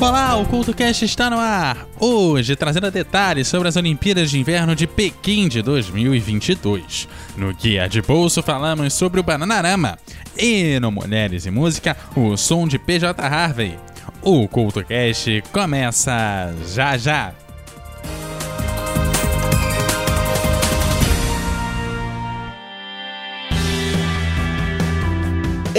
Olá, o CultoCast está no ar. Hoje, trazendo detalhes sobre as Olimpíadas de Inverno de Pequim de 2022. No Guia de Bolso, falamos sobre o Bananarama. E no Mulheres e Música, o som de PJ Harvey. O CultoCast começa já já.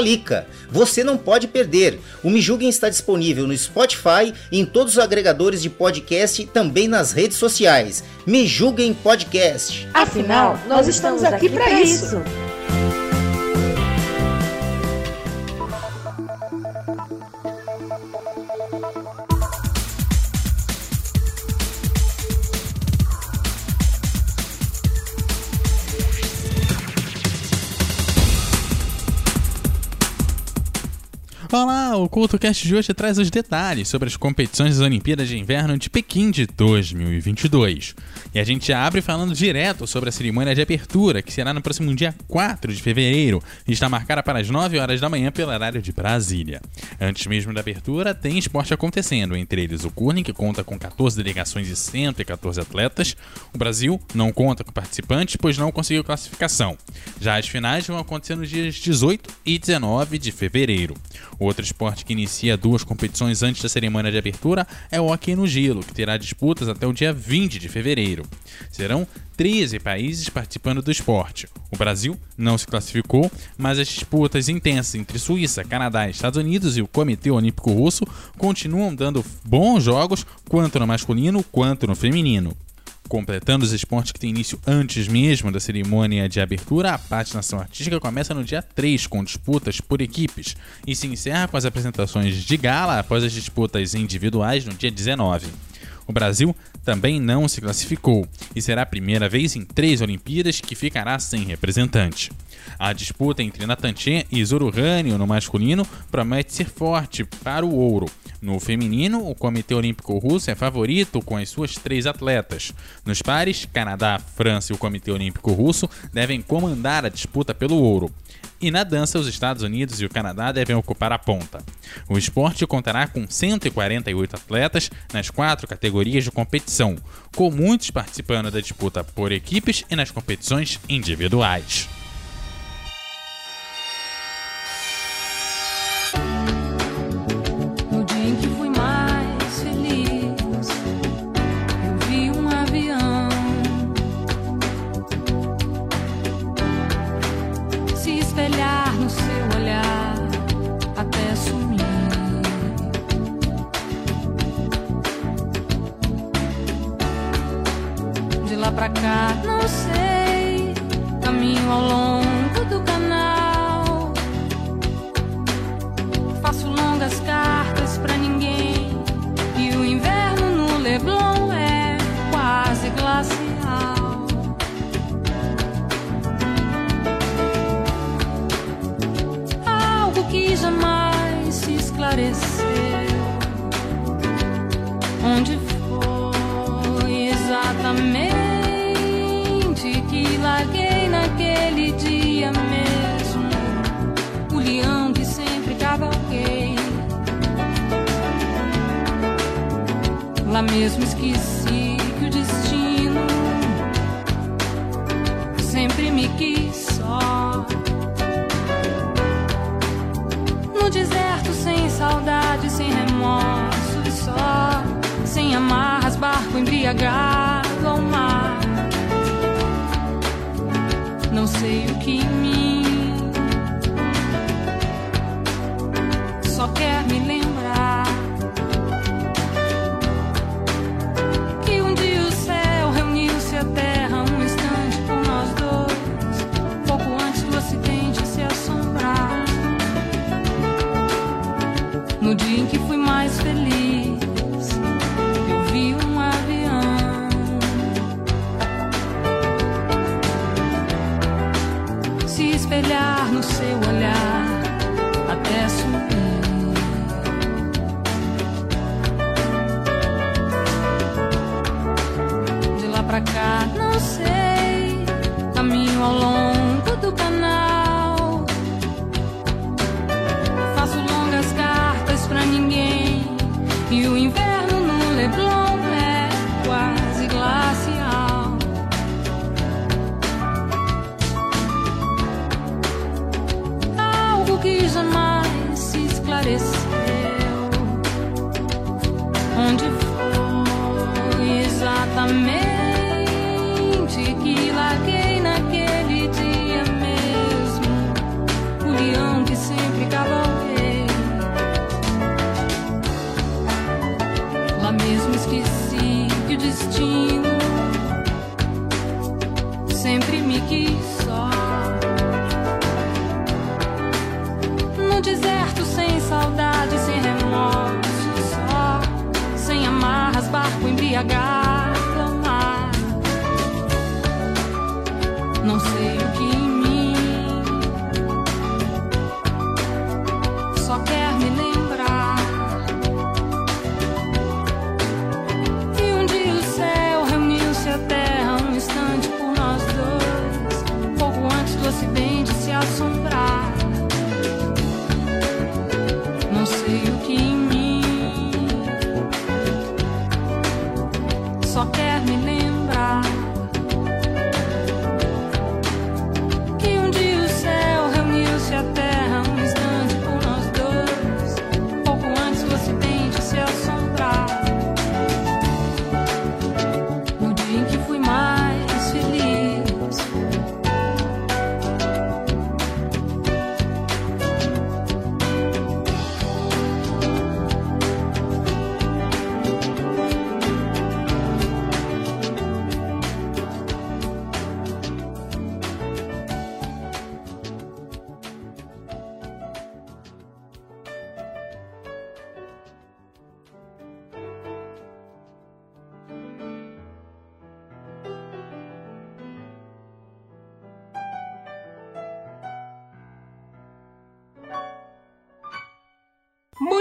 Lica. Você não pode perder. O Me Julguem está disponível no Spotify e em todos os agregadores de podcast e também nas redes sociais. Me Julguem Podcast. Afinal, nós estamos aqui para isso. O CultoCast de hoje traz os detalhes sobre as competições das Olimpíadas de Inverno de Pequim de 2022. E a gente abre falando direto sobre a cerimônia de abertura, que será no próximo dia 4 de fevereiro e está marcada para as 9 horas da manhã pelo horário de Brasília. Antes mesmo da abertura, tem esporte acontecendo, entre eles o curling, que conta com 14 delegações e 114 atletas. O Brasil não conta com participantes, pois não conseguiu classificação. Já as finais vão acontecer nos dias 18 e 19 de fevereiro. Outro esporte que inicia duas competições antes da cerimônia de abertura é o hockey no gelo, que terá disputas até o dia 20 de fevereiro. Serão 13 países participando do esporte. O Brasil não se classificou, mas as disputas intensas entre Suíça, Canadá, Estados Unidos e o Comitê Olímpico Russo continuam dando bons jogos, quanto no masculino quanto no feminino. Completando os esportes que têm início antes mesmo da cerimônia de abertura, a patinação artística começa no dia 3 com disputas por equipes e se encerra com as apresentações de gala após as disputas individuais no dia 19. O Brasil também não se classificou e será a primeira vez em três Olimpíadas que ficará sem representante. A disputa entre Natanchen e Zoruhânio no masculino promete ser forte para o ouro, no feminino, o Comitê Olímpico Russo é favorito com as suas três atletas. Nos pares, Canadá, França e o Comitê Olímpico Russo devem comandar a disputa pelo ouro. E na dança, os Estados Unidos e o Canadá devem ocupar a ponta. O esporte contará com 148 atletas nas quatro categorias de competição, com muitos participando da disputa por equipes e nas competições individuais. Pra cá, não sei. Caminho ao longo Lá mesmo esqueci que o destino sempre me quis só. No deserto sem saudade, sem remorso e só, sem amarras, barco embriagado ao mar. Não sei o que em mim. Só quer me lembrar no seu olhar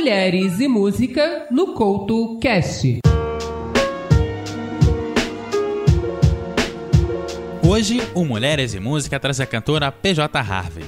Mulheres e Música no Couto Cast. Hoje, o Mulheres e Música traz a cantora PJ Harvey.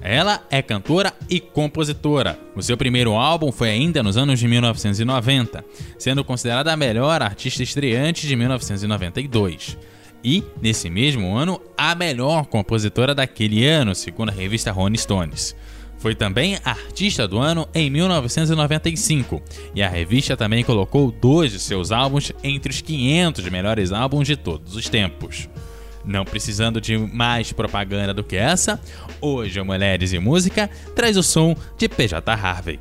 Ela é cantora e compositora. O seu primeiro álbum foi ainda nos anos de 1990, sendo considerada a melhor artista estreante de 1992. E, nesse mesmo ano, a melhor compositora daquele ano, segundo a revista Rolling Stones. Foi também artista do ano em 1995, e a revista também colocou dois de seus álbuns entre os 500 melhores álbuns de todos os tempos. Não precisando de mais propaganda do que essa, hoje o Mulheres e Música traz o som de PJ Harvey.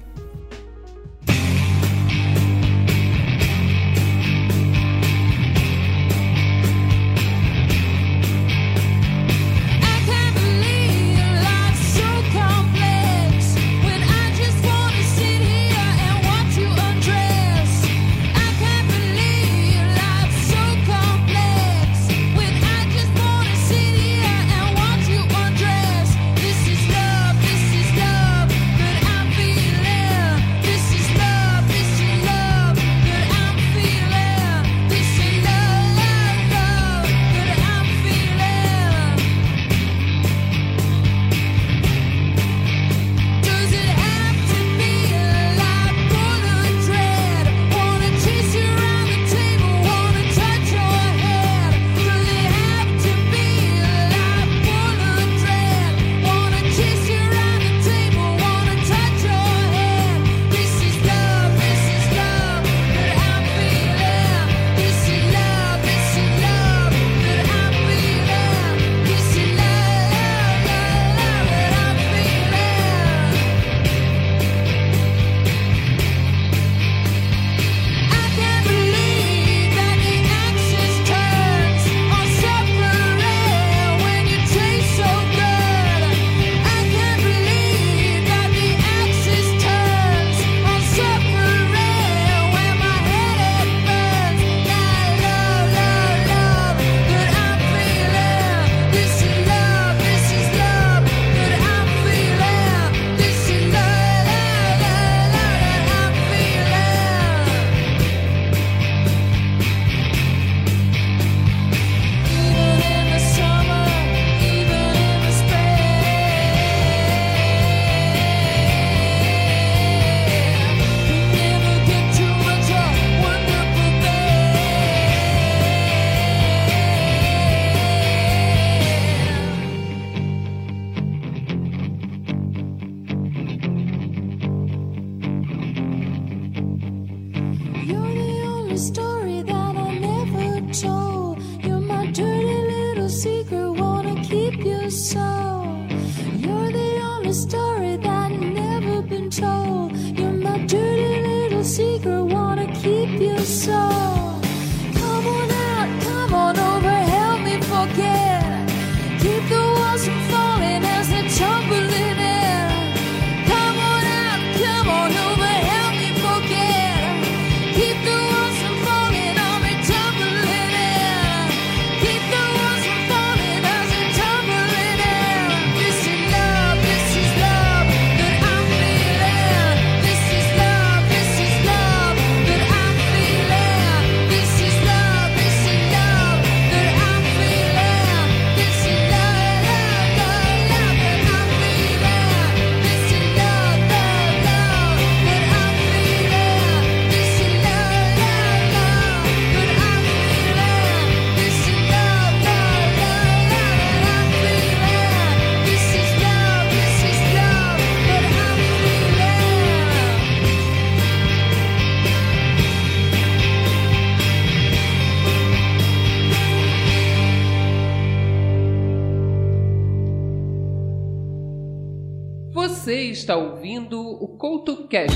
Está ouvindo o CoutoCast.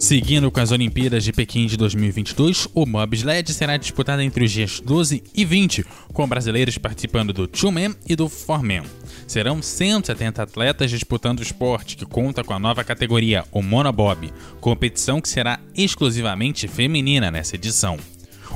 Seguindo com as Olimpíadas de Pequim de 2022, o bobsled será disputado entre os dias 12 e 20, com brasileiros participando do two-man e do four-man. Serão 170 atletas disputando o esporte, que conta com a nova categoria, o monobob, competição que será exclusivamente feminina nessa edição.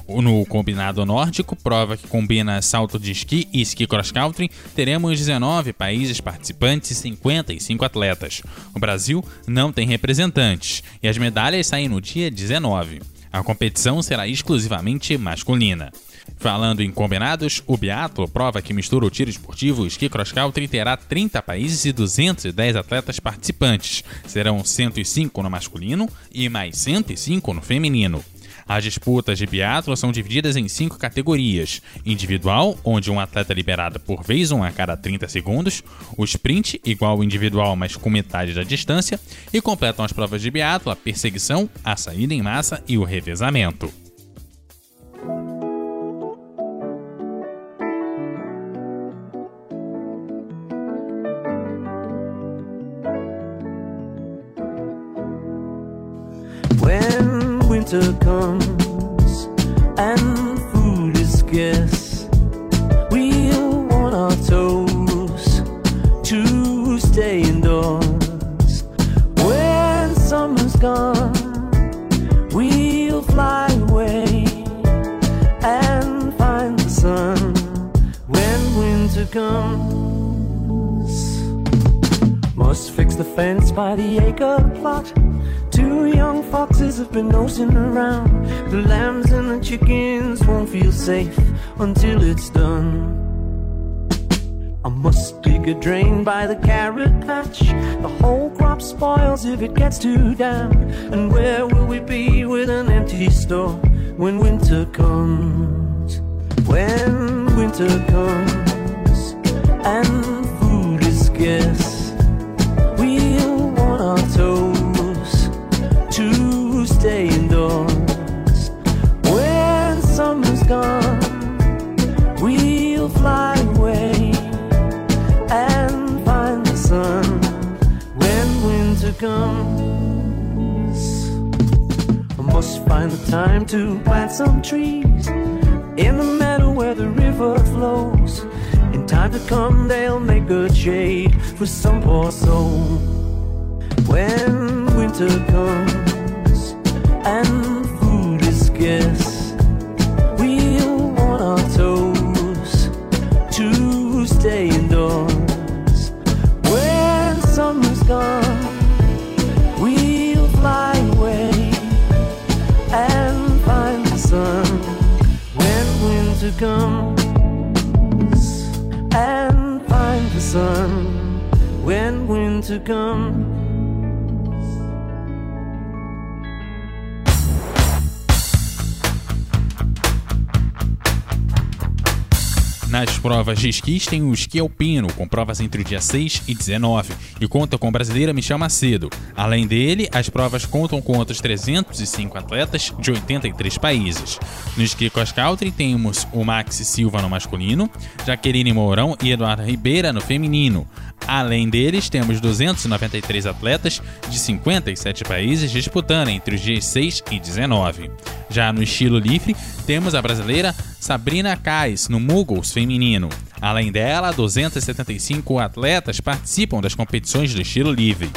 No combinado nórdico, prova que combina salto de esqui e esqui cross-country, teremos 19 países participantes e 55 atletas. O Brasil não tem representantes e as medalhas saem no dia 19. A competição será exclusivamente masculina. Falando em combinados, o biatlo, prova que mistura o tiro esportivo o esqui cross-country, terá 30 países e 210 atletas participantes. Serão 105 no masculino e mais 105 no feminino. As disputas de biatlo são divididas em cinco categorias: individual, onde um atleta é liberado por vez um a cada 30 segundos, o sprint, igual ao individual, mas com metade da distância, e completam as provas de biatlo a perseguição, a saída em massa e o revezamento. Carrot patch. The whole crop spoils if it gets too damp. And where will we be with an empty store when winter comes? When winter comes and food is scarce, we'll want our toes to stay indoors. When summer's gone, comes. I must find the time to plant some trees in the meadow where the river flows. In time to come, they'll make good shade for some poor soul. When winter comes and food is scarce, esquis tem o esqui alpino, com provas entre o dia 6 e 19, e conta com a brasileira Michel Macedo. Além dele, as provas contam com outros 305 atletas de 83 países. No esqui cross country temos o Maxi Silva no masculino, Jaqueline Mourão e Eduardo Ribeira no feminino. Além deles, temos 293 atletas de 57 países disputando entre os dias 6 e 19. Já no estilo livre, temos a brasileira Sabrina Kais no Muggles feminino. Além dela, 275 atletas participam das competições do estilo livre.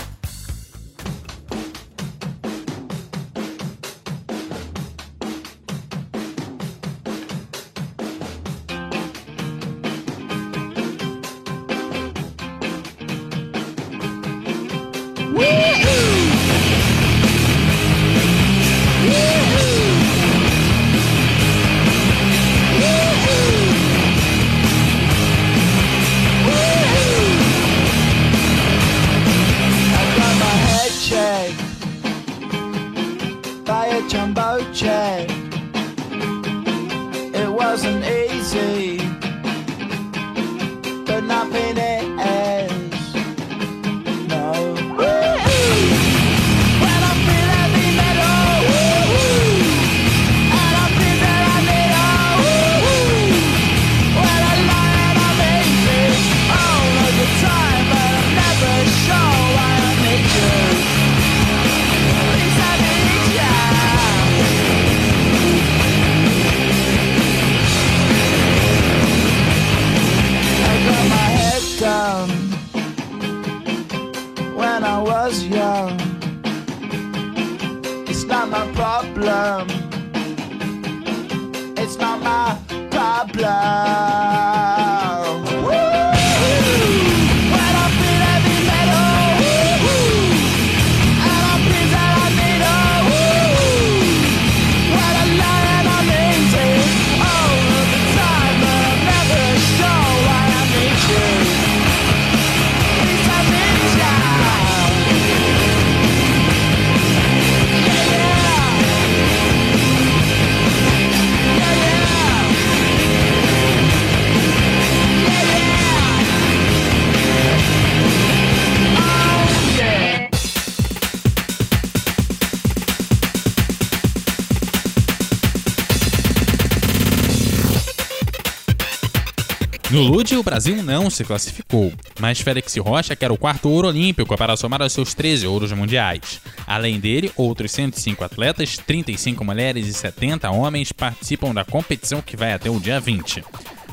No Lude, o Brasil não se classificou, mas Félix Rocha quer o quarto ouro olímpico para somar aos seus 13 ouros mundiais. Além dele, outros 105 atletas, 35 mulheres e 70 homens participam da competição que vai até o dia 20.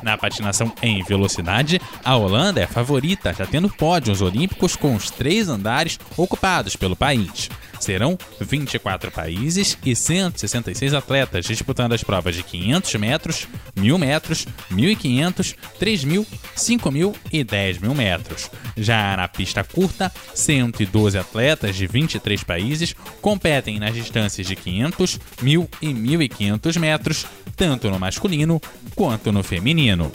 Na patinação em velocidade, a Holanda é favorita, já tendo pódios olímpicos com os três andares ocupados pelo país. Serão 24 países e 166 atletas disputando as provas de 500 metros, 1000 metros, 1500, 3000, 5000 e 10 mil metros. Já na pista curta, 112 atletas de 23 países competem nas distâncias de 500, 1000 e 1500 metros, tanto no masculino quanto no feminino.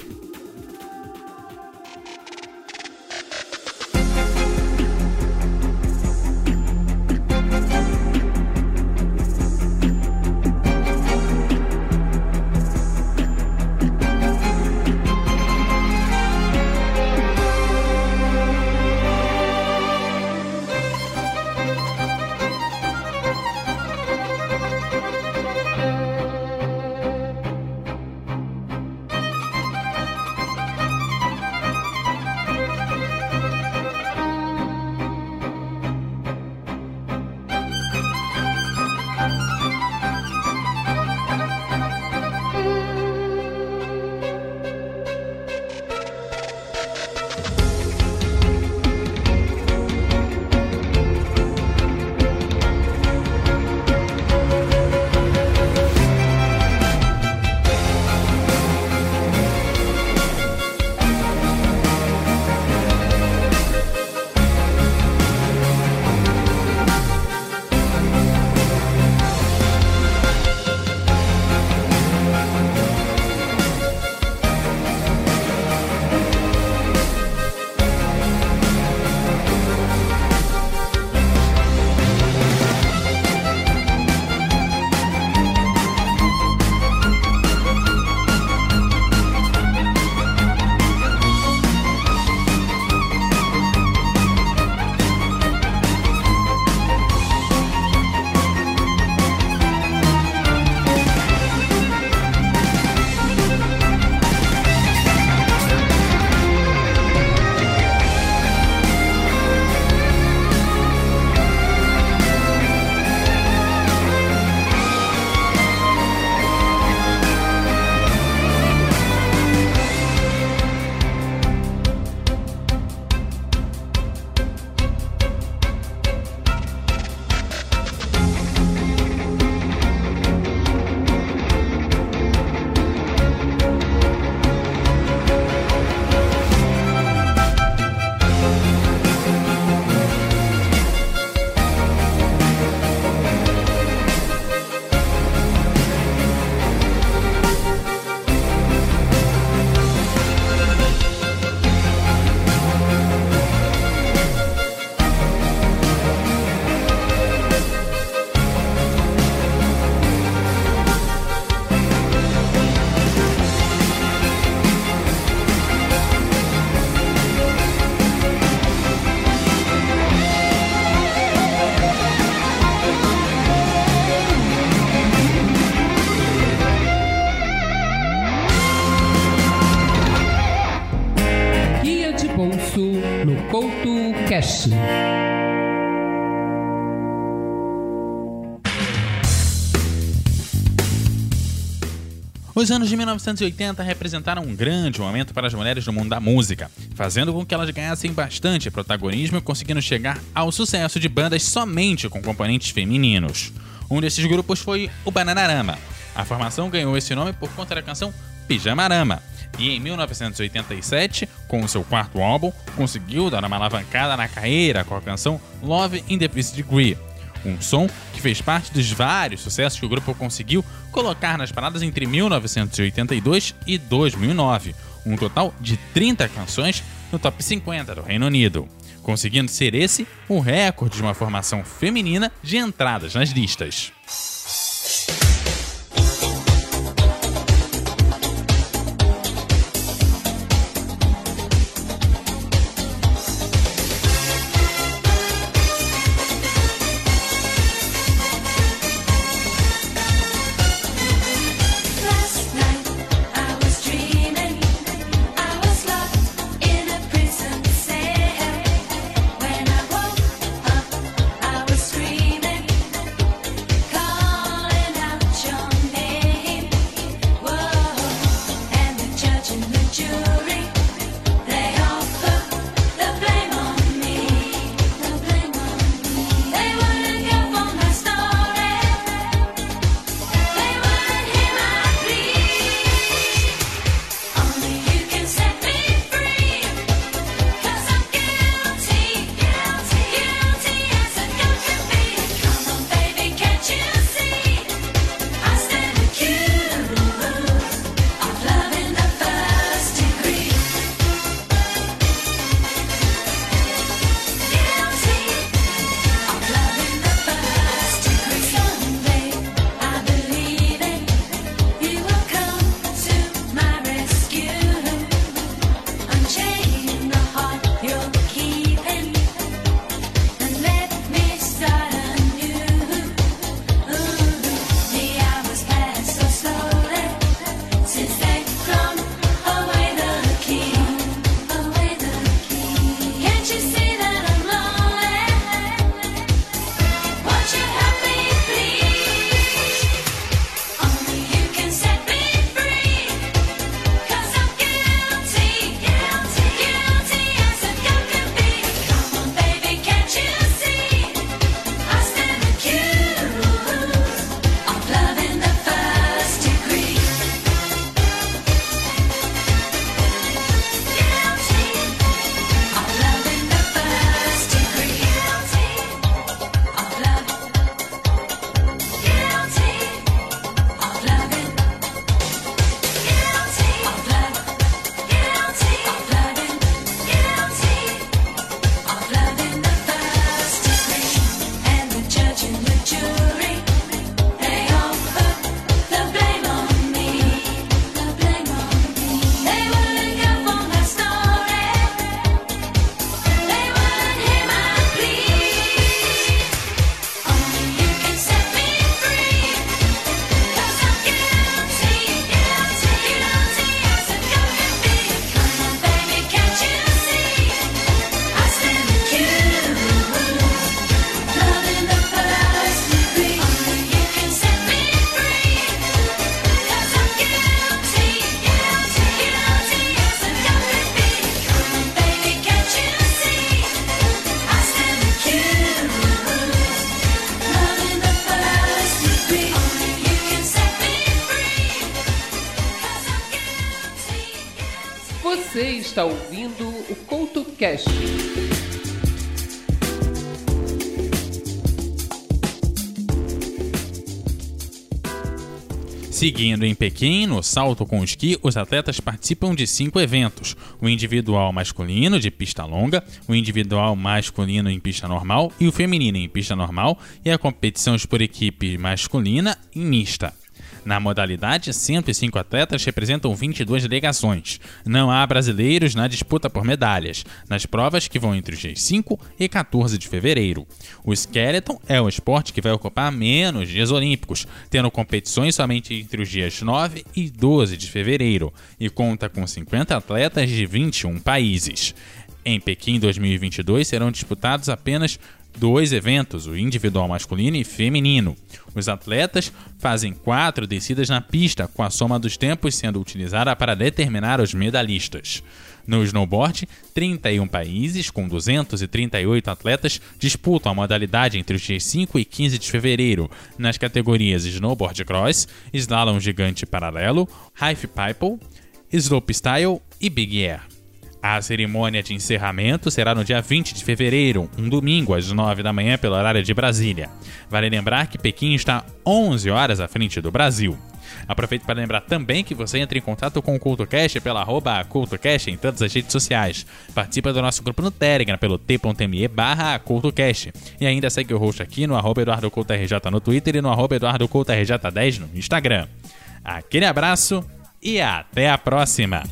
Os anos de 1980 representaram um grande momento para as mulheres no mundo da música, fazendo com que elas ganhassem bastante protagonismo e conseguindo chegar ao sucesso de bandas somente com componentes femininos. Um desses grupos foi o Bananarama. A formação ganhou esse nome por conta da canção Pijamarama. E em 1987, com seu quarto álbum, conseguiu dar uma alavancada na carreira com a canção Love in the First Degree, um som que fez parte dos vários sucessos que o grupo conseguiu colocar nas paradas entre 1982 e 2009, um total de 30 canções no top 50 do Reino Unido, conseguindo ser esse o recorde de uma formação feminina de entradas nas listas. Cash. Seguindo em Pequim, no salto com esqui, os atletas participam de cinco eventos: o individual masculino de pista longa, o individual masculino em pista normal e o feminino em pista normal, e a competição por equipe masculina e mista. Na modalidade, 105 atletas representam 22 delegações. Não há brasileiros na disputa por medalhas, nas provas que vão entre os dias 5 e 14 de fevereiro. O skeleton é o esporte que vai ocupar menos dias olímpicos, tendo competições somente entre os dias 9 e 12 de fevereiro, e conta com 50 atletas de 21 países. Em Pequim 2022 serão disputados apenas dois eventos, o individual masculino e feminino. Os atletas fazem quatro descidas na pista, com a soma dos tempos sendo utilizada para determinar os medalhistas. No snowboard, 31 países, com 238 atletas, disputam a modalidade entre os dias 5 e 15 de fevereiro, nas categorias snowboard cross, slalom gigante paralelo, half pipe, slopestyle e big air. A cerimônia de encerramento será no dia 20 de fevereiro, um domingo, às 9 da manhã, pelo horário de Brasília. Vale lembrar que Pequim está 11 horas à frente do Brasil. Aproveito para lembrar também que você entra em contato com o CultoCast pela arroba CultoCast em todas as redes sociais. Participa do nosso grupo no Telegram pelo t.me barra CultoCast. E ainda segue o host aqui no arroba EduardoCultoRJ no Twitter e no arroba EduardoCultoRJ10 no Instagram. Aquele abraço e até a próxima!